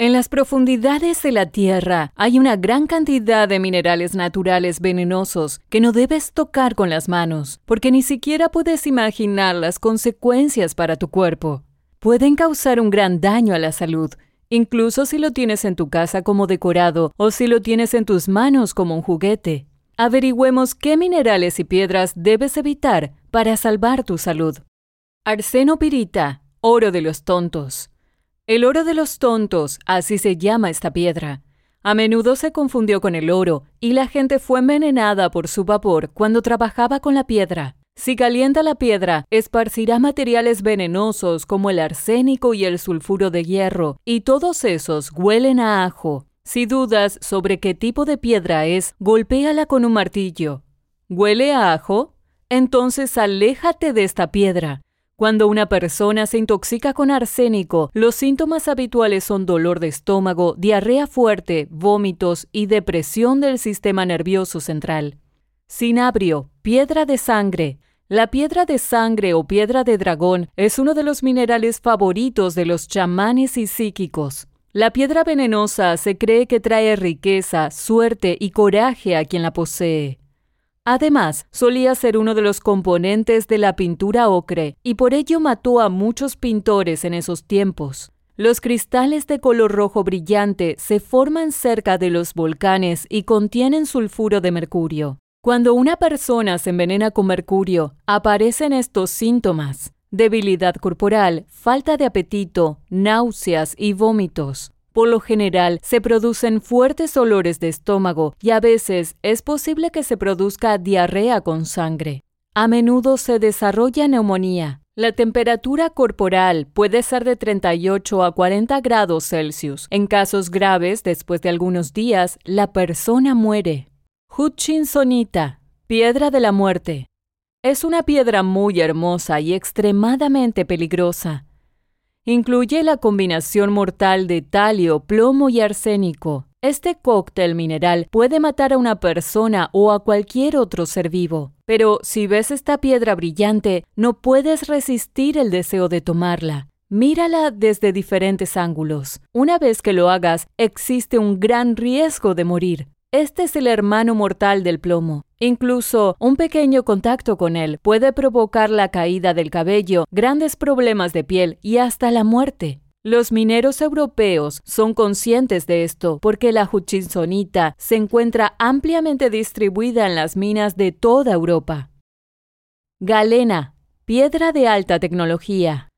En las profundidades de la Tierra hay una gran cantidad de minerales naturales venenosos que no debes tocar con las manos, porque ni siquiera puedes imaginar las consecuencias para tu cuerpo. Pueden causar un gran daño a la salud, incluso si lo tienes en tu casa como decorado o si lo tienes en tus manos como un juguete. Averigüemos qué minerales y piedras debes evitar para salvar tu salud. Arseno pirita, oro de los tontos. El oro de los tontos, así se llama esta piedra. A menudo se confundió con el oro y la gente fue envenenada por su vapor cuando trabajaba con la piedra. Si calienta la piedra, esparcirá materiales venenosos como el arsénico y el sulfuro de hierro, y todos esos huelen a ajo. Si dudas sobre qué tipo de piedra es, golpéala con un martillo. ¿Huele a ajo? Entonces aléjate de esta piedra. Cuando una persona se intoxica con arsénico, los síntomas habituales son dolor de estómago, diarrea fuerte, vómitos y depresión del sistema nervioso central. Cinabrio, piedra de sangre. La piedra de sangre o piedra de dragón es uno de los minerales favoritos de los chamanes y psíquicos. La piedra venenosa se cree que trae riqueza, suerte y coraje a quien la posee. Además, solía ser uno de los componentes de la pintura ocre y por ello mató a muchos pintores en esos tiempos. Los cristales de color rojo brillante se forman cerca de los volcanes y contienen sulfuro de mercurio. Cuando una persona se envenena con mercurio, aparecen estos síntomas: debilidad corporal, falta de apetito, náuseas y vómitos. Por lo general, se producen fuertes olores de estómago y a veces es posible que se produzca diarrea con sangre. A menudo se desarrolla neumonía. La temperatura corporal puede ser de 38 a 40 grados Celsius. En casos graves, después de algunos días, la persona muere. Hutchinsonita, piedra de la muerte. Es una piedra muy hermosa y extremadamente peligrosa. Incluye la combinación mortal de talio, plomo y arsénico. Este cóctel mineral puede matar a una persona o a cualquier otro ser vivo. Pero si ves esta piedra brillante, no puedes resistir el deseo de tomarla. Mírala desde diferentes ángulos. Una vez que lo hagas, existe un gran riesgo de morir. Este es el hermano mortal del plomo. Incluso un pequeño contacto con él puede provocar la caída del cabello, grandes problemas de piel y hasta la muerte. Los mineros europeos son conscientes de esto porque la hutchinsonita se encuentra ampliamente distribuida en las minas de toda Europa. Galena, piedra de alta tecnología.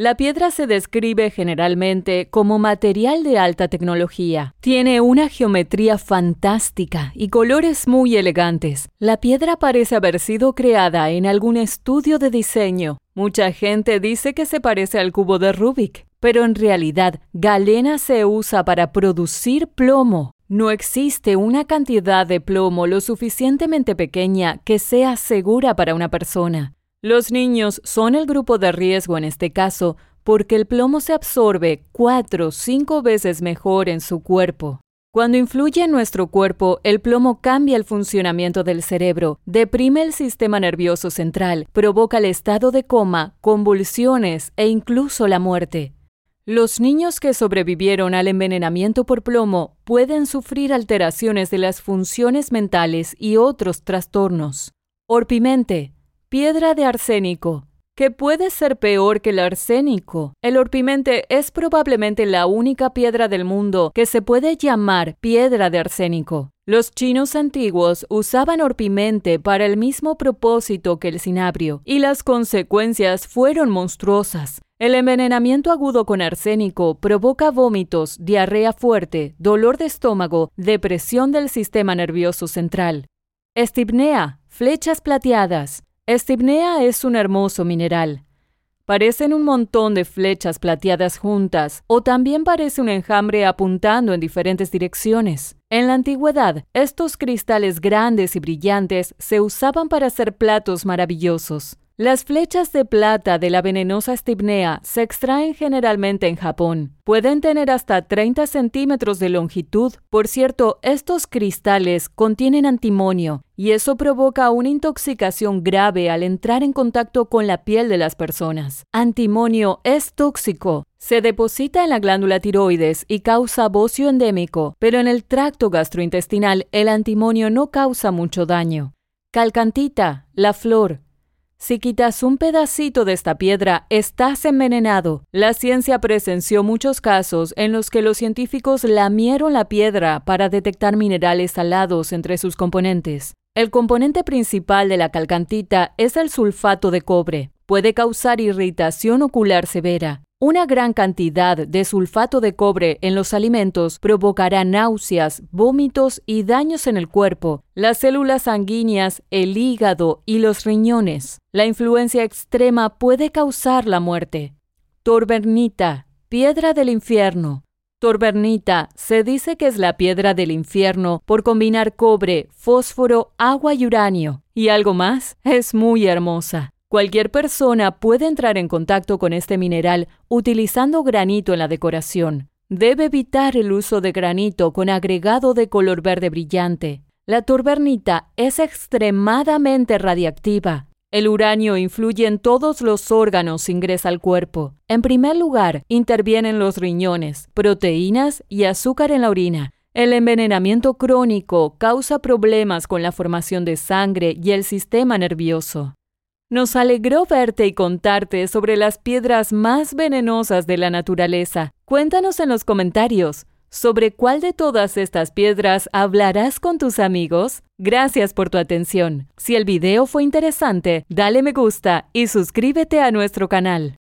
La piedra se describe generalmente como material de alta tecnología. Tiene una geometría fantástica y colores muy elegantes. La piedra parece haber sido creada en algún estudio de diseño. Mucha gente dice que se parece al cubo de Rubik, pero en realidad galena se usa para producir plomo. No existe una cantidad de plomo lo suficientemente pequeña que sea segura para una persona. Los niños son el grupo de riesgo en este caso porque el plomo se absorbe cuatro o cinco veces mejor en su cuerpo. Cuando influye en nuestro cuerpo, el plomo cambia el funcionamiento del cerebro, deprime el sistema nervioso central, provoca el estado de coma, convulsiones e incluso la muerte. Los niños que sobrevivieron al envenenamiento por plomo pueden sufrir alteraciones de las funciones mentales y otros trastornos. Orpimente, Piedra de arsénico, que puede ser peor que el arsénico. El orpimente es probablemente la única piedra del mundo que se puede llamar piedra de arsénico. Los chinos antiguos usaban orpimente para el mismo propósito que el cinabrio, y las consecuencias fueron monstruosas. El envenenamiento agudo con arsénico provoca vómitos, diarrea fuerte, dolor de estómago, depresión del sistema nervioso central. Estipnea, flechas plateadas. Estibnea es un hermoso mineral. Parecen un montón de flechas plateadas juntas, o también parece un enjambre apuntando en diferentes direcciones. En la antigüedad, estos cristales grandes y brillantes se usaban para hacer platos maravillosos. Las flechas de plata de la venenosa stipnea se extraen generalmente en Japón. Pueden tener hasta 30 centímetros de longitud. Por cierto, estos cristales contienen antimonio y eso provoca una intoxicación grave al entrar en contacto con la piel de las personas. Antimonio es tóxico. Se deposita en la glándula tiroides y causa bocio endémico, pero en el tracto gastrointestinal el antimonio no causa mucho daño. Calcantita, la flor, si quitas un pedacito de esta piedra, estás envenenado. La ciencia presenció muchos casos en los que los científicos lamieron la piedra para detectar minerales salados entre sus componentes. El componente principal de la calcantita es el sulfato de cobre. Puede causar irritación ocular severa. Una gran cantidad de sulfato de cobre en los alimentos provocará náuseas, vómitos y daños en el cuerpo, las células sanguíneas, el hígado y los riñones. La influencia extrema puede causar la muerte. Torbernita, piedra del infierno. Torbernita se dice que es la piedra del infierno por combinar cobre, fósforo, agua y uranio. ¿Y algo más? Es muy hermosa. Cualquier persona puede entrar en contacto con este mineral utilizando granito en la decoración. Debe evitar el uso de granito con agregado de color verde brillante. La turbernita es extremadamente radiactiva. El uranio influye en todos los órganos ingresa al cuerpo. En primer lugar, intervienen los riñones, proteínas y azúcar en la orina. El envenenamiento crónico causa problemas con la formación de sangre y el sistema nervioso. Nos alegró verte y contarte sobre las piedras más venenosas de la naturaleza. Cuéntanos en los comentarios sobre cuál de todas estas piedras hablarás con tus amigos. Gracias por tu atención. Si el video fue interesante, dale me gusta y suscríbete a nuestro canal.